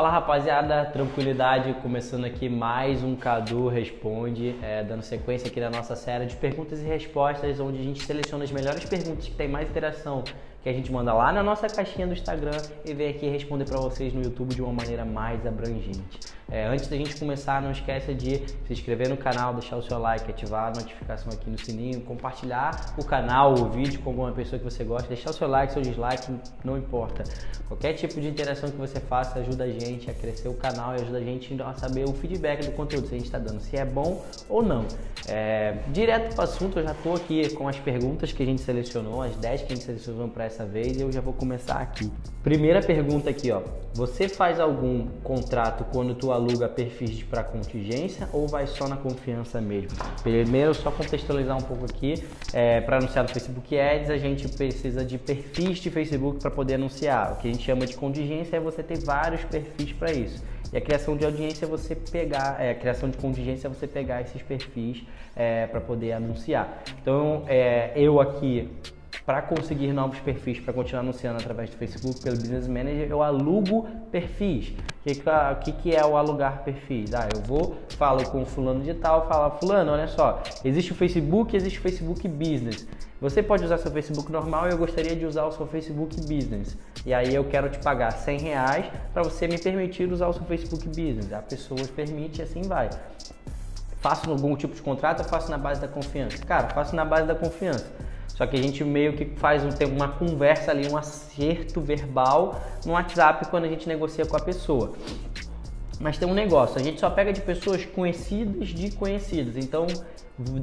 Fala rapaziada, tranquilidade, começando aqui mais um Cadu Responde, é, dando sequência aqui na nossa série de perguntas e respostas, onde a gente seleciona as melhores perguntas que tem mais interação que a gente manda lá na nossa caixinha do Instagram e vem aqui responder para vocês no YouTube de uma maneira mais abrangente. É, antes da gente começar, não esqueça de se inscrever no canal, deixar o seu like, ativar a notificação aqui no sininho, compartilhar o canal, o vídeo com alguma pessoa que você gosta, deixar o seu like, seu dislike, não importa. Qualquer tipo de interação que você faça ajuda a gente a crescer o canal e ajuda a gente a saber o feedback do conteúdo, se a gente está dando, se é bom ou não. É, direto para o assunto, eu já estou aqui com as perguntas que a gente selecionou, as 10 que a gente selecionou para essa vez e eu já vou começar aqui. Primeira pergunta aqui, ó. Você faz algum contrato quando tu aluga perfis para contingência ou vai só na confiança mesmo? Primeiro, só contextualizar um pouco aqui, é, para anunciar no Facebook Ads, a gente precisa de perfis de Facebook para poder anunciar. O que a gente chama de contingência é você ter vários perfis para isso. E a criação de audiência é você pegar, é, a criação de contingência é você pegar esses perfis é, para poder anunciar. Então, é, eu aqui para conseguir novos perfis, para continuar anunciando através do Facebook pelo Business Manager, eu alugo perfis. O que, que, é o alugar perfis? Ah, eu vou, falo com o fulano de tal, falo, fulano, olha só, existe o Facebook, existe o Facebook Business. Você pode usar seu Facebook normal e eu gostaria de usar o seu Facebook Business. E aí eu quero te pagar 100 reais para você me permitir usar o seu Facebook Business. A pessoa permite e assim vai. Faço algum tipo de contrato ou faço na base da confiança? Cara, faço na base da confiança. Só que a gente meio que faz um, tem uma conversa ali, um acerto verbal no WhatsApp quando a gente negocia com a pessoa. Mas tem um negócio, a gente só pega de pessoas conhecidas de conhecidas. Então,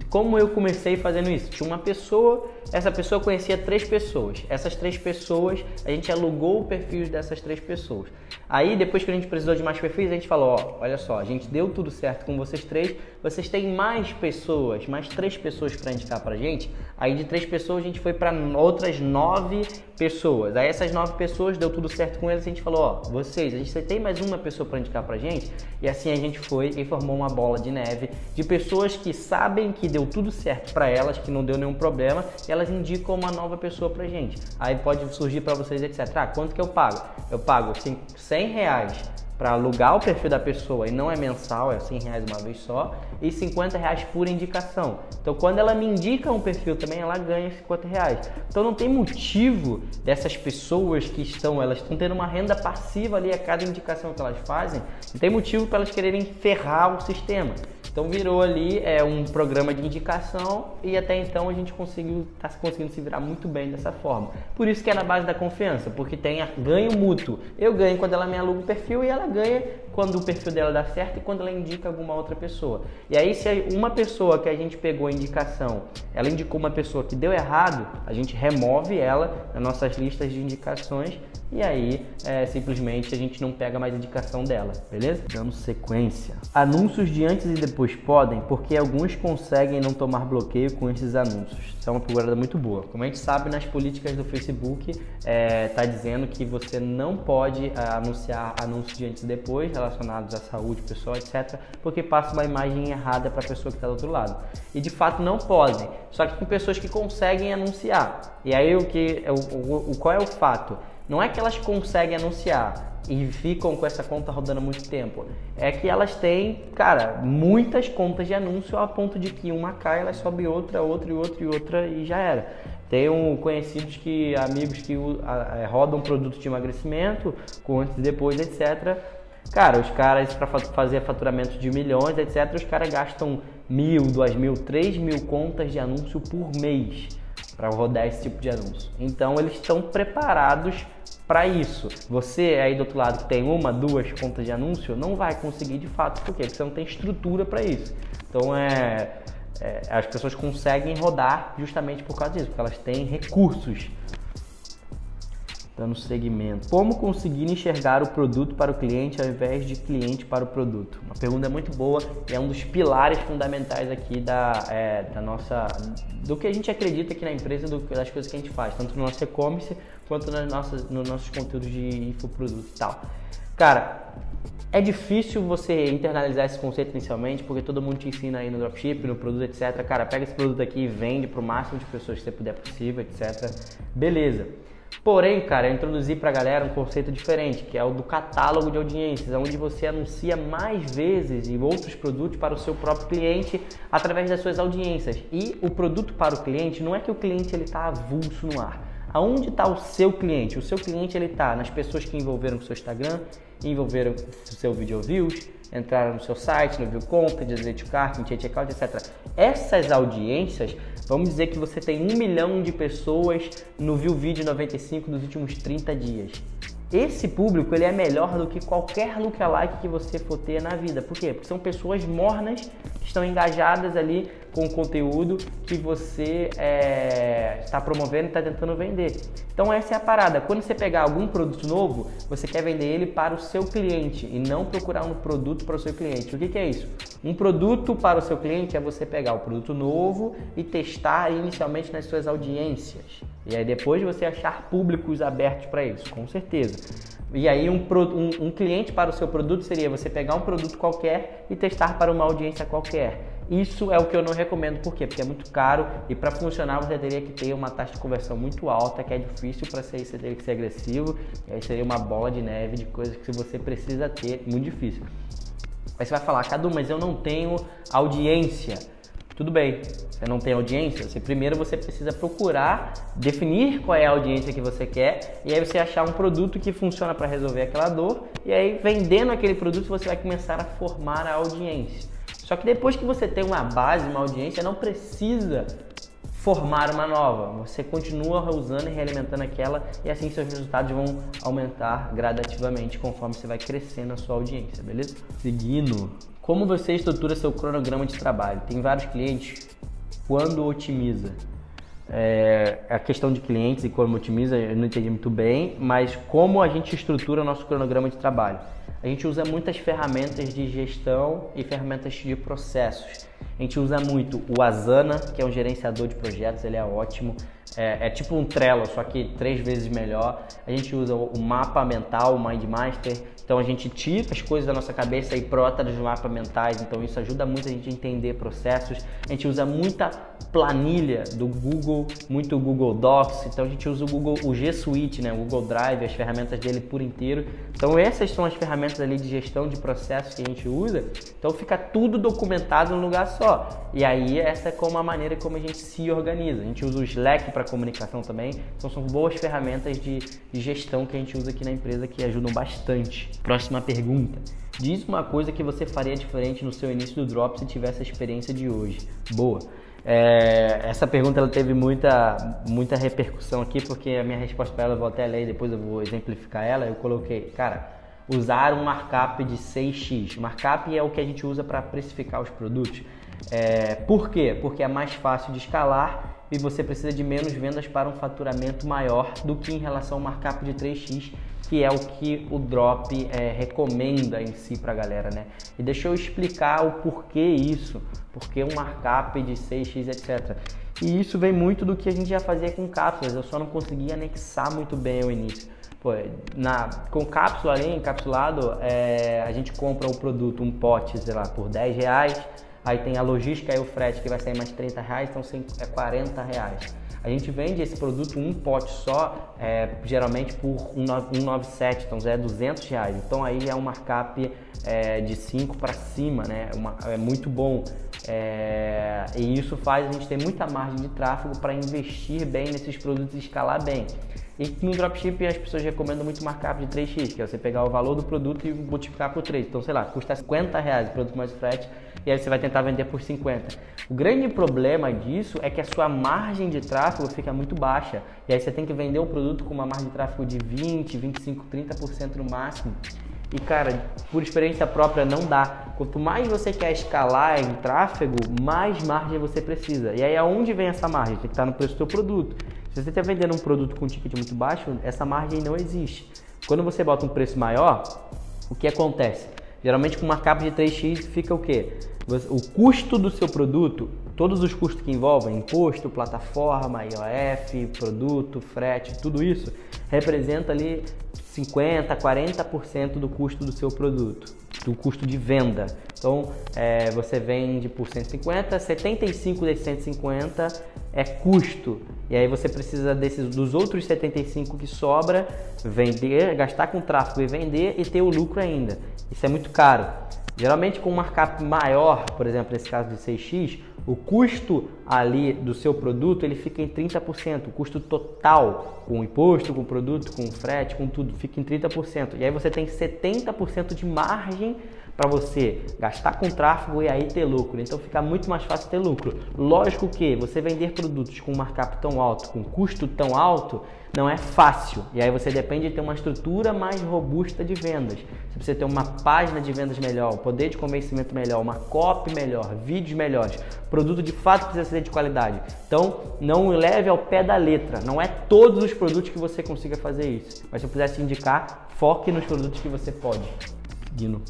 como eu comecei fazendo isso? Tinha uma pessoa, essa pessoa conhecia três pessoas. Essas três pessoas, a gente alugou o perfil dessas três pessoas. Aí, depois que a gente precisou de mais perfis, a gente falou: ó, olha só, a gente deu tudo certo com vocês três, vocês têm mais pessoas, mais três pessoas para indicar pra gente. Aí, de três pessoas, a gente foi para outras nove pessoas. Aí, essas nove pessoas, deu tudo certo com eles, a gente falou: ó, vocês, a gente tem mais uma pessoa para indicar pra gente. E assim a gente foi e formou uma bola de neve de pessoas que sabem que deu tudo certo para elas, que não deu nenhum problema, elas indicam uma nova pessoa pra gente. Aí pode surgir para vocês, etc. Ah, quanto que eu pago? Eu pago 100 reais para alugar o perfil da pessoa e não é mensal, é 100 reais uma vez só, e 50 reais por indicação. Então, quando ela me indica um perfil também, ela ganha 50 reais. Então, não tem motivo dessas pessoas que estão, elas estão tendo uma renda passiva ali a cada indicação que elas fazem, não tem motivo para elas quererem ferrar o sistema. Então virou ali é, um programa de indicação e até então a gente conseguiu está conseguindo se virar muito bem dessa forma. Por isso que é na base da confiança, porque tem ganho mútuo. Eu ganho quando ela me aluga o perfil e ela ganha quando o perfil dela dá certo e quando ela indica alguma outra pessoa. E aí se uma pessoa que a gente pegou a indicação, ela indicou uma pessoa que deu errado, a gente remove ela nas nossas listas de indicações e aí é, simplesmente a gente não pega mais indicação dela, beleza? Dando sequência. Anúncios de antes e depois podem, porque alguns conseguem não tomar bloqueio com esses anúncios. Isso é uma procurada muito boa. Como a gente sabe, nas políticas do Facebook está é, tá dizendo que você não pode é, anunciar anúncios de antes e depois relacionados à saúde pessoal, etc., porque passa uma imagem errada para a pessoa que está do outro lado. E de fato não podem. Só que tem pessoas que conseguem anunciar. E aí o que, o, o qual é o fato? Não é que elas conseguem anunciar e ficam com essa conta rodando muito tempo. É que elas têm, cara, muitas contas de anúncio a ponto de que uma cai, ela sobe outra, outra e outra e outra e já era. Tenho conhecidos que, amigos que é, rodam produtos de emagrecimento, com antes e depois, etc. Cara, os caras, para fazer faturamento de milhões, etc., os caras gastam mil, duas mil, três mil contas de anúncio por mês para rodar esse tipo de anúncio. Então, eles estão preparados para isso. Você aí do outro lado que tem uma, duas contas de anúncio, não vai conseguir de fato. Por quê? Porque você não tem estrutura para isso. Então é, é, as pessoas conseguem rodar justamente por causa disso, porque elas têm recursos dando segmento. Como conseguir enxergar o produto para o cliente ao invés de cliente para o produto? Uma pergunta muito boa e é um dos pilares fundamentais aqui da, é, da nossa, do que a gente acredita aqui na empresa, do, das coisas que a gente faz, tanto no nosso e-commerce quanto nas nossas, nos nossos conteúdos de infoproduto e tal. Cara, é difícil você internalizar esse conceito inicialmente, porque todo mundo te ensina aí no dropship, no produto, etc. Cara, pega esse produto aqui e vende para o máximo de pessoas que você puder possível, etc. Beleza. Porém, cara, eu introduzi para a galera um conceito diferente, que é o do catálogo de audiências, onde você anuncia mais vezes e outros produtos para o seu próprio cliente através das suas audiências. E o produto para o cliente não é que o cliente ele está avulso no ar. Aonde está o seu cliente? O seu cliente ele está nas pessoas que envolveram o seu Instagram, envolveram o seu video views, entraram no seu site, no View Content, Delete Cart, no Checkout, etc. Essas audiências, vamos dizer que você tem um milhão de pessoas no View Video 95 dos últimos 30 dias. Esse público ele é melhor do que qualquer lookalike que você for ter na vida. Por quê? Porque são pessoas mornas que estão engajadas ali com o conteúdo que você é, está promovendo e está tentando vender. Então essa é a parada. Quando você pegar algum produto novo, você quer vender ele para o seu cliente e não procurar um produto para o seu cliente. O que, que é isso? Um produto para o seu cliente é você pegar o produto novo e testar inicialmente nas suas audiências. E aí depois você achar públicos abertos para isso, com certeza. E aí um, um, um, cliente para o seu produto seria você pegar um produto qualquer e testar para uma audiência qualquer. Isso é o que eu não recomendo, por quê? Porque é muito caro e para funcionar você teria que ter uma taxa de conversão muito alta, que é difícil para ser, você teria que ser agressivo, e aí seria uma bola de neve de coisas que você precisa ter, muito difícil. Aí você vai falar, Cadu, mas eu não tenho audiência. Tudo bem, você não tem audiência, você primeiro você precisa procurar definir qual é a audiência que você quer e aí você achar um produto que funciona para resolver aquela dor e aí vendendo aquele produto você vai começar a formar a audiência. Só que depois que você tem uma base, uma audiência, não precisa formar uma nova. Você continua usando e realimentando aquela e assim seus resultados vão aumentar gradativamente conforme você vai crescendo a sua audiência, beleza? Seguindo, como você estrutura seu cronograma de trabalho? Tem vários clientes quando otimiza. É, a questão de clientes e como otimiza, eu não entendi muito bem, mas como a gente estrutura o nosso cronograma de trabalho? A gente usa muitas ferramentas de gestão e ferramentas de processos. A gente usa muito o Asana, que é um gerenciador de projetos, ele é ótimo. É, é, tipo um Trello, só que três vezes melhor. A gente usa o mapa mental, o MindMaster. Então a gente tira as coisas da nossa cabeça e prota dos mapas mentais. Então isso ajuda muito a gente a entender processos. A gente usa muita planilha do Google, muito Google Docs. Então a gente usa o Google, o G Suite, né, o Google Drive, as ferramentas dele por inteiro. Então essas são as ferramentas ali de gestão de processos que a gente usa. Então fica tudo documentado num lugar só. E aí essa é como a maneira como a gente se organiza. A gente usa o Slack para comunicação também. Então são boas ferramentas de, de gestão que a gente usa aqui na empresa que ajudam bastante. Próxima pergunta. Diz uma coisa que você faria diferente no seu início do drop se tivesse a experiência de hoje. Boa. É, essa pergunta ela teve muita, muita repercussão aqui, porque a minha resposta para ela, eu vou até ler e depois eu vou exemplificar ela. Eu coloquei, cara, usar um markup de 6x. Markup é o que a gente usa para precificar os produtos. É, por quê? Porque é mais fácil de escalar e você precisa de menos vendas para um faturamento maior do que em relação ao markup de 3x, que é o que o Drop é, recomenda em si para a galera, né? E deixa eu explicar o porquê isso, porque um markup de 6x, etc. E isso vem muito do que a gente já fazia com cápsulas, eu só não conseguia anexar muito bem ao início. Pô, na, com cápsula ali, encapsulado, é, a gente compra o produto, um pote, sei lá, por 10 reais, Aí tem a logística e o frete que vai sair mais 30 reais, então é 40 reais. A gente vende esse produto um pote só, é, geralmente por 197, então é 200 reais. Então aí é um markup é, de 5 para cima, né? Uma, é muito bom. É, e isso faz a gente ter muita margem de tráfego para investir bem nesses produtos e escalar bem. E no dropshipping as pessoas recomendam muito markup de 3x, que é você pegar o valor do produto e multiplicar por 3. Então, sei lá, custa 50 reais o produto mais frete e aí você vai tentar vender por 50. O grande problema disso é que a sua margem de tráfego fica muito baixa. E aí você tem que vender o produto com uma margem de tráfego de 20, 25, 30% no máximo. E cara, por experiência própria não dá. Quanto mais você quer escalar em tráfego, mais margem você precisa. E aí aonde vem essa margem? Tem que estar no preço do seu produto. Se você está vendendo um produto com um ticket muito baixo, essa margem não existe. Quando você bota um preço maior, o que acontece? Geralmente com uma capa de 3x fica o quê? O custo do seu produto todos os custos que envolvem imposto, plataforma, IOF, produto, frete, tudo isso representa ali 50, 40% do custo do seu produto, do custo de venda. Então, é, você vende por 150, 75 desses 150 é custo. E aí você precisa desses dos outros 75 que sobra, vender, gastar com tráfego e vender e ter o lucro ainda. Isso é muito caro. Geralmente com um markup maior, por exemplo, nesse caso de 6x, o custo ali do seu produto ele fica em 30%, o custo total com o imposto, com o produto, com o frete, com tudo, fica em 30%. E aí você tem 70% de margem para você gastar com tráfego e aí ter lucro. Então fica muito mais fácil ter lucro. Lógico que você vender produtos com markup tão alto, com custo tão alto, não é fácil. E aí você depende de ter uma estrutura mais robusta de vendas. Você precisa ter uma página de vendas melhor, um poder de convencimento melhor, uma copy melhor, vídeos melhores. O produto de fato precisa ser de qualidade. Então não leve ao pé da letra. Não é todos os produtos que você consiga fazer isso. Mas se eu pudesse indicar, foque nos produtos que você pode. Dino.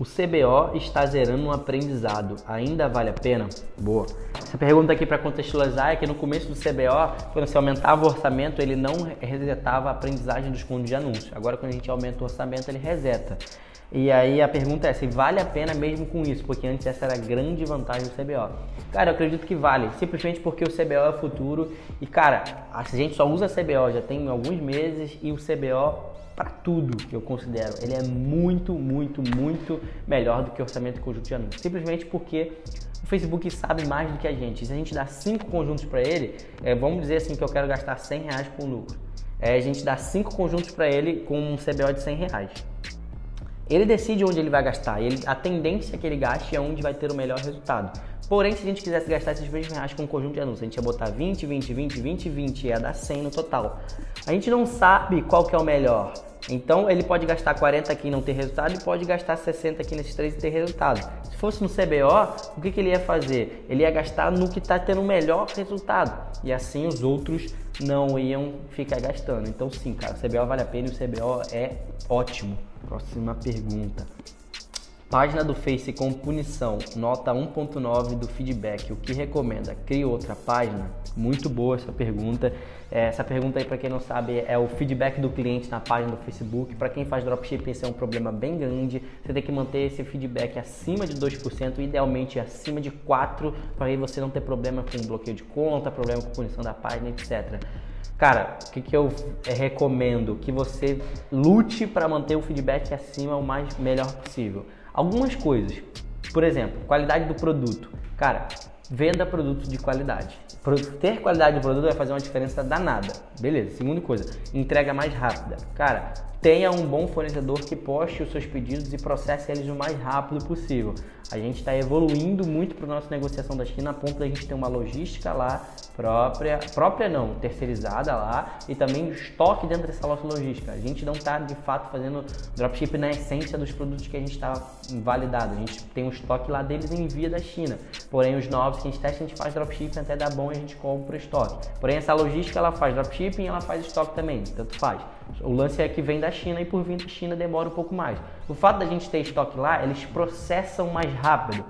O CBO está zerando um aprendizado. Ainda vale a pena? Boa. Essa pergunta aqui para contextualizar é que no começo do CBO, quando você aumentava o orçamento, ele não resetava a aprendizagem dos fundos de anúncio. Agora, quando a gente aumenta o orçamento, ele reseta. E aí a pergunta é se vale a pena mesmo com isso, porque antes essa era a grande vantagem do CBO. Cara, eu acredito que vale, simplesmente porque o CBO é o futuro e cara, a gente só usa CBO já tem alguns meses e o CBO para tudo que eu considero. Ele é muito, muito, muito melhor do que o orçamento conjunto de anúncios. Simplesmente porque o Facebook sabe mais do que a gente. Se a gente dá cinco conjuntos para ele, é, vamos dizer assim que eu quero gastar 100 reais com lucro. É, a gente dá cinco conjuntos para ele com um CBO de 100 reais. Ele decide onde ele vai gastar. Ele, a tendência que ele gaste é onde vai ter o melhor resultado. Porém, se a gente quisesse gastar esses 20 reais com um conjunto de anúncios, a gente ia botar 20, 20, 20, 20, 20, ia dar 100 no total. A gente não sabe qual que é o melhor. Então ele pode gastar 40 aqui e não ter resultado e pode gastar 60 aqui nesses três e ter resultado. Se fosse no CBO, o que, que ele ia fazer? Ele ia gastar no que está tendo o melhor resultado. E assim os outros não iam ficar gastando. Então sim, cara, o CBO vale a pena e o CBO é ótimo. Próxima pergunta. Página do Face com punição, nota 1.9 do feedback. O que recomenda? Crie outra página? Muito boa essa pergunta. É, essa pergunta aí, para quem não sabe, é o feedback do cliente na página do Facebook. Para quem faz dropshipping, esse é um problema bem grande. Você tem que manter esse feedback acima de 2%, idealmente acima de 4%, para aí você não ter problema com bloqueio de conta, problema com punição da página, etc. Cara, o que, que eu recomendo? Que você lute para manter o feedback acima o mais melhor possível. Algumas coisas, por exemplo, qualidade do produto. Cara, venda produtos de qualidade. Ter qualidade do produto vai fazer uma diferença danada. Beleza. Segunda coisa, entrega mais rápida. Cara, tenha um bom fornecedor que poste os seus pedidos e processe eles o mais rápido possível. A gente está evoluindo muito para a nossa negociação da China a ponto da gente ter uma logística lá própria, própria não, terceirizada lá e também estoque dentro dessa nossa logística. A gente não está de fato fazendo dropship na essência dos produtos que a gente está validado. A gente tem um estoque lá deles e envia da China. Porém, os novos que a gente testa, a gente faz dropshipping até dar bom e a gente compra o estoque. Porém, essa logística ela faz dropshipping e ela faz estoque também, tanto faz. O lance é que vem da China e por vir da China demora um pouco mais. O fato da gente ter estoque lá, eles processam mais rápido.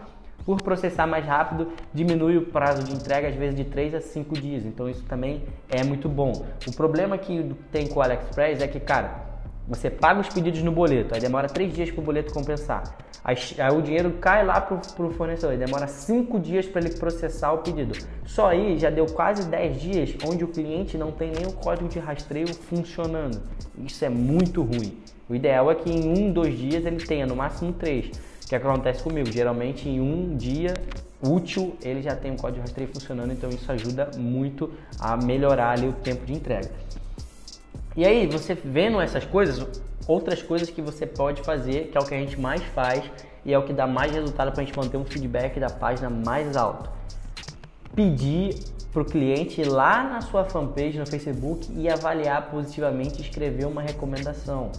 Por processar mais rápido, diminui o prazo de entrega às vezes de 3 a 5 dias. Então isso também é muito bom. O problema que tem com o AliExpress é que, cara, você paga os pedidos no boleto, aí demora 3 dias para o boleto compensar. Aí, aí, o dinheiro cai lá para o fornecedor, demora 5 dias para ele processar o pedido. Só aí já deu quase 10 dias onde o cliente não tem nem o código de rastreio funcionando. Isso é muito ruim. O ideal é que em um, dois dias ele tenha no máximo três. O que acontece comigo? Geralmente em um dia útil ele já tem o código de rastreio funcionando, então isso ajuda muito a melhorar ali o tempo de entrega. E aí, você vendo essas coisas, outras coisas que você pode fazer, que é o que a gente mais faz e é o que dá mais resultado para a gente manter um feedback da página mais alto. Pedir para o cliente lá na sua fanpage no Facebook e avaliar positivamente escrever uma recomendação.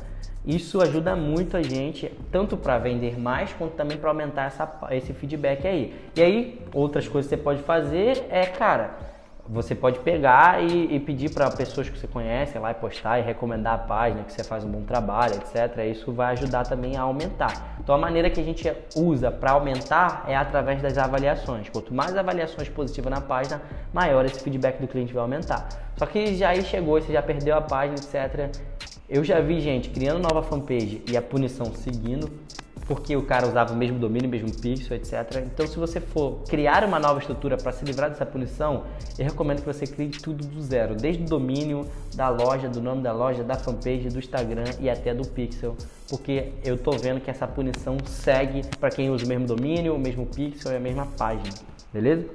Isso ajuda muito a gente, tanto para vender mais, quanto também para aumentar essa, esse feedback aí. E aí, outras coisas que você pode fazer é, cara, você pode pegar e, e pedir para pessoas que você conhece lá e postar e recomendar a página que você faz um bom trabalho, etc. Isso vai ajudar também a aumentar. Então a maneira que a gente usa para aumentar é através das avaliações. Quanto mais avaliações positivas na página, maior esse feedback do cliente vai aumentar. Só que já aí chegou, você já perdeu a página, etc. Eu já vi gente criando nova fanpage e a punição seguindo porque o cara usava o mesmo domínio, o mesmo pixel, etc. Então, se você for criar uma nova estrutura para se livrar dessa punição, eu recomendo que você crie tudo do zero, desde o domínio da loja, do nome da loja, da fanpage, do Instagram e até do pixel, porque eu tô vendo que essa punição segue para quem usa o mesmo domínio, o mesmo pixel e a mesma página, beleza?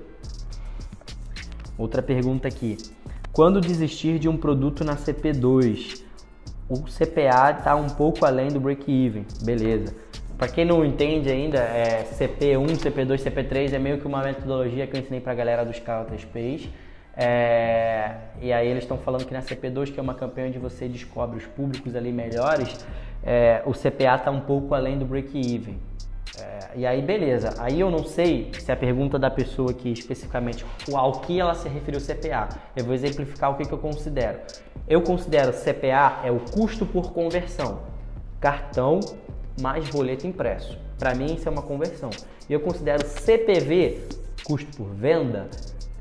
Outra pergunta aqui. Quando desistir de um produto na CP2? O CPA está um pouco além do break-even, beleza. Para quem não entende ainda, é CP1, CP2, CP3 é meio que uma metodologia que eu ensinei para a galera dos K3Ps. É, e aí eles estão falando que na CP2, que é uma campanha onde você descobre os públicos ali melhores, é, o CPA está um pouco além do break-even. É, e aí, beleza. Aí eu não sei se a pergunta da pessoa aqui especificamente ao que ela se referiu CPA. Eu vou exemplificar o que, que eu considero. Eu considero CPA é o custo por conversão. Cartão mais boleto impresso. Para mim, isso é uma conversão. E eu considero CPV, custo por venda,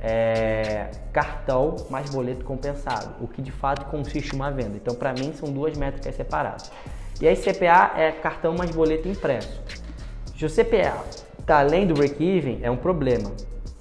é, cartão mais boleto compensado, o que de fato consiste em uma venda. Então, para mim, são duas métricas separadas. E aí, CPA é cartão mais boleto impresso. Se o CPA está além do break-even, é um problema.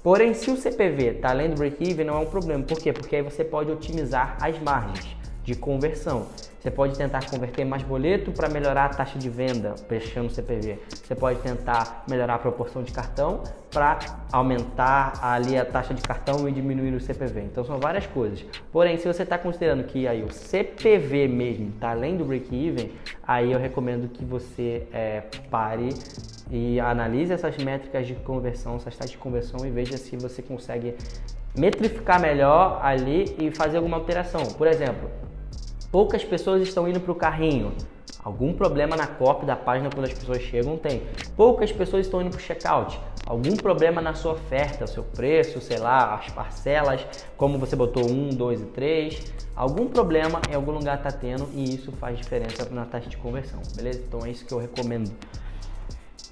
Porém, se o CPV está além do break-even, não é um problema. Por quê? Porque aí você pode otimizar as margens de conversão. Você pode tentar converter mais boleto para melhorar a taxa de venda, fechando o CPV. Você pode tentar melhorar a proporção de cartão para aumentar ali a taxa de cartão e diminuir o CPV. Então são várias coisas. Porém, se você está considerando que aí o CPV mesmo está além do break-even, aí eu recomendo que você é, pare e analise essas métricas de conversão, essas taxas de conversão e veja se você consegue metrificar melhor ali e fazer alguma alteração. Por exemplo, Poucas pessoas estão indo para o carrinho. Algum problema na copy da página quando as pessoas chegam tem. Poucas pessoas estão indo para o checkout. Algum problema na sua oferta, seu preço, sei lá, as parcelas, como você botou um, dois e três. Algum problema em algum lugar está tendo e isso faz diferença na taxa de conversão, beleza? Então é isso que eu recomendo.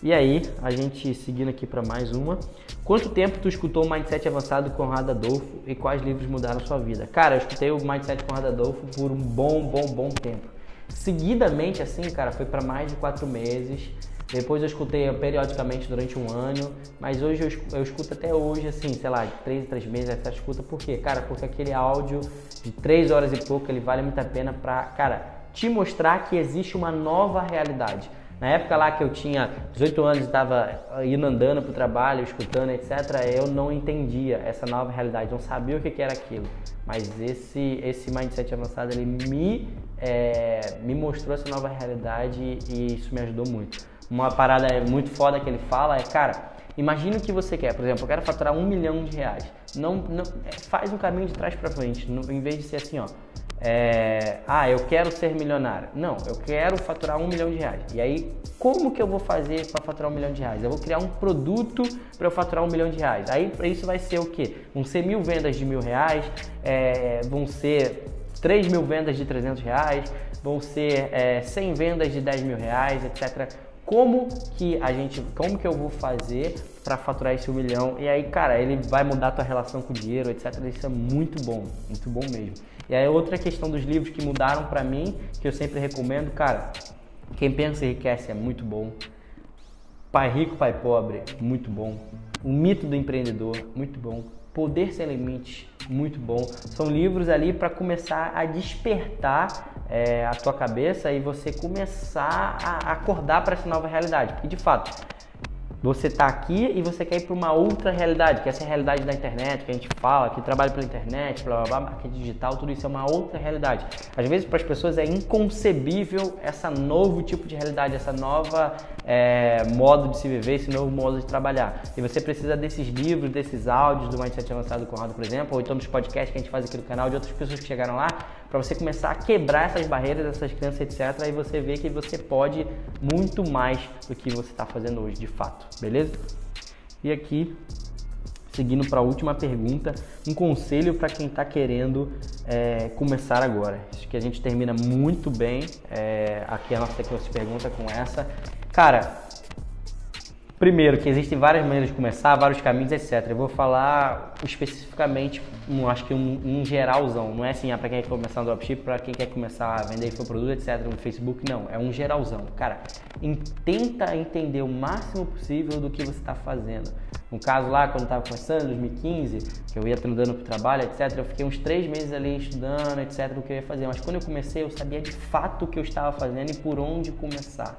E aí, a gente seguindo aqui para mais uma. Quanto tempo tu escutou o Mindset Avançado com Conrado Adolfo e quais livros mudaram sua vida? Cara, eu escutei o Mindset com Conrado Adolfo por um bom, bom, bom tempo. Seguidamente, assim, cara, foi para mais de quatro meses. Depois eu escutei periodicamente durante um ano, mas hoje eu, escuto, eu escuto até hoje, assim, sei lá, de três em três meses essa escuta. Por quê? Cara, porque aquele áudio de três horas e pouco, ele vale muito a pena pra, cara, te mostrar que existe uma nova realidade. Na época lá que eu tinha 18 anos e estava indo andando para o trabalho, escutando, etc., eu não entendia essa nova realidade, não sabia o que, que era aquilo. Mas esse, esse mindset avançado ele me, é, me mostrou essa nova realidade e isso me ajudou muito. Uma parada muito foda que ele fala é, cara, imagine o que você quer. Por exemplo, eu quero faturar um milhão de reais. Não, não, é, faz um caminho de trás para frente, em vez de ser assim, ó é, ah, eu quero ser milionário. Não, eu quero faturar um milhão de reais. E aí, como que eu vou fazer para faturar um milhão de reais? Eu vou criar um produto para eu faturar um milhão de reais. Aí, isso vai ser o quê? Vão ser mil vendas de mil reais, é, vão ser 3 mil vendas de 300 reais, vão ser é, 100 vendas de 10 mil reais, etc. Como que a gente, como que eu vou fazer para faturar esse um milhão? E aí, cara, ele vai mudar a tua relação com o dinheiro, etc. Isso é muito bom, muito bom mesmo. E aí outra questão dos livros que mudaram para mim, que eu sempre recomendo, cara, Quem Pensa Enriquece é muito bom. Pai Rico, Pai Pobre, muito bom. O Mito do Empreendedor, muito bom. Poder Sem Limites, muito bom. São livros ali para começar a despertar é, a tua cabeça e você começar a acordar para essa nova realidade. Porque de fato, você está aqui e você quer ir para uma outra realidade, que é essa realidade da internet, que a gente fala, que trabalha pela internet, blá blá blá, marketing digital, tudo isso é uma outra realidade. Às vezes para as pessoas é inconcebível essa novo tipo de realidade, essa nova é, modo de se viver, esse novo modo de trabalhar. E você precisa desses livros, desses áudios do Mindset Avançado Conrado, por exemplo, ou então dos podcasts que a gente faz aqui no canal, de outras pessoas que chegaram lá, para você começar a quebrar essas barreiras, essas crenças, etc. E você vê que você pode muito mais do que você está fazendo hoje, de fato, beleza? E aqui, seguindo para a última pergunta, um conselho para quem está querendo é, começar agora. Acho que a gente termina muito bem é, aqui a nossa de pergunta com essa. Cara, Primeiro, que existem várias maneiras de começar, vários caminhos, etc. Eu vou falar especificamente, um, acho que um, um geralzão. Não é assim, ah, para quem quer começar no dropship, para quem quer começar a vender seu produto, etc. no Facebook. Não, é um geralzão. Cara, em, tenta entender o máximo possível do que você está fazendo. No caso lá, quando estava começando, em 2015, que eu ia treinando para o trabalho, etc., eu fiquei uns três meses ali estudando, etc., do que eu ia fazer. Mas quando eu comecei, eu sabia de fato o que eu estava fazendo e por onde começar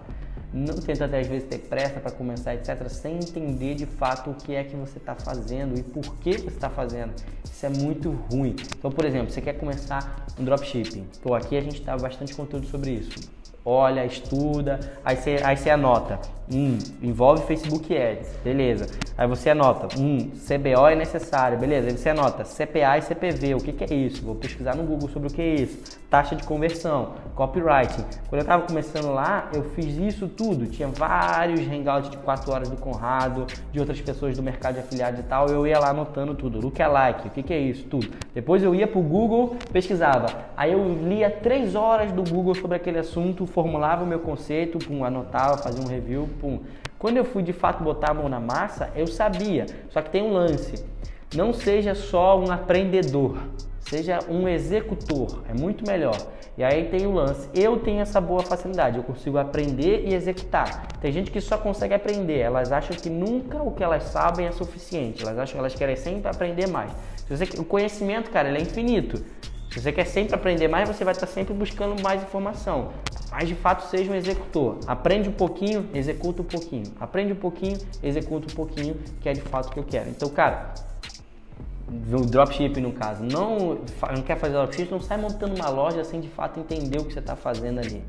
não tenta até às vezes ter pressa para começar, etc., sem entender de fato o que é que você está fazendo e por que você está fazendo. Isso é muito ruim. Então, por exemplo, você quer começar um dropshipping. Pô, aqui a gente dá bastante conteúdo sobre isso olha, estuda, aí você, aí você anota, hum, envolve Facebook Ads, beleza. Aí você anota, hum, CBO é necessário, beleza. Aí você anota CPA e CPV, o que, que é isso? Vou pesquisar no Google sobre o que é isso. Taxa de conversão, copywriting. Quando eu estava começando lá, eu fiz isso tudo. Tinha vários hangouts de 4 horas do Conrado, de outras pessoas do mercado de afiliados e tal. Eu ia lá anotando tudo. Lookalike, o que, que é isso? Tudo. Depois eu ia pro Google, pesquisava. Aí eu lia 3 horas do Google sobre aquele assunto, formulava o meu conceito, anotava, fazia um review, pum. Quando eu fui de fato botar a mão na massa, eu sabia. Só que tem um lance. Não seja só um aprendedor, seja um executor. É muito melhor. E aí tem o lance. Eu tenho essa boa facilidade, eu consigo aprender e executar. Tem gente que só consegue aprender, elas acham que nunca o que elas sabem é suficiente. Elas acham que elas querem sempre aprender mais. O conhecimento, cara, ele é infinito. Se você quer sempre aprender mais, você vai estar sempre buscando mais informação. Mas de fato seja um executor. Aprende um pouquinho, executa um pouquinho. Aprende um pouquinho, executa um pouquinho, que é de fato o que eu quero. Então, cara, o dropship no caso, não, não quer fazer dropship, não sai montando uma loja sem de fato entender o que você está fazendo ali.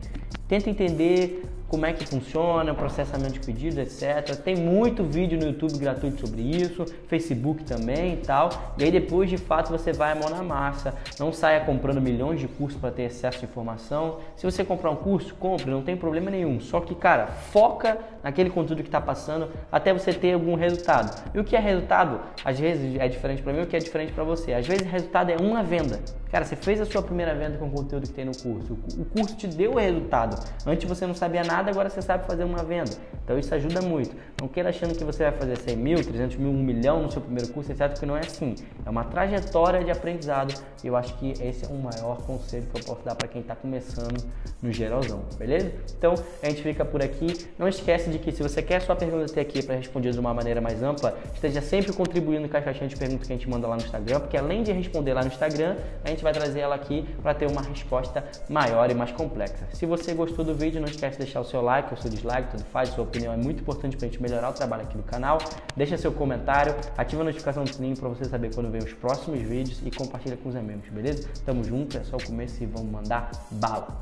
Tenta entender como é que funciona, o processamento de pedidos, etc. Tem muito vídeo no YouTube gratuito sobre isso, Facebook também e tal. E aí depois de fato você vai a mão na massa. Não saia comprando milhões de cursos para ter acesso à informação. Se você comprar um curso, compre, não tem problema nenhum. Só que, cara, foca naquele conteúdo que está passando até você ter algum resultado. E o que é resultado? Às vezes é diferente para mim, o que é diferente para você. Às vezes resultado é uma venda. Cara, você fez a sua primeira venda com o conteúdo que tem no curso. O curso te deu o resultado. Antes você não sabia nada, agora você sabe fazer uma venda. Então isso ajuda muito. Não queira achando que você vai fazer 100 mil, 300 mil, 1 milhão no seu primeiro curso, etc. Porque não é assim. É uma trajetória de aprendizado. E eu acho que esse é o maior conselho que eu posso dar para quem está começando no geralzão, beleza? Então a gente fica por aqui. Não esquece de que se você quer sua pergunta ter aqui para responder de uma maneira mais ampla, esteja sempre contribuindo com a caixinha de perguntas que a gente manda lá no Instagram, porque além de responder lá no Instagram, a gente vai trazer ela aqui para ter uma resposta maior e mais complexa. Se você gostou do vídeo, não esquece de deixar o seu like ou seu dislike, tudo faz, sua opinião é muito importante para a gente melhorar o trabalho aqui do canal. Deixa seu comentário, ativa a notificação do sininho para você saber quando vem os próximos vídeos e compartilha com os amigos, beleza? Tamo junto, é só o começo e vamos mandar bala!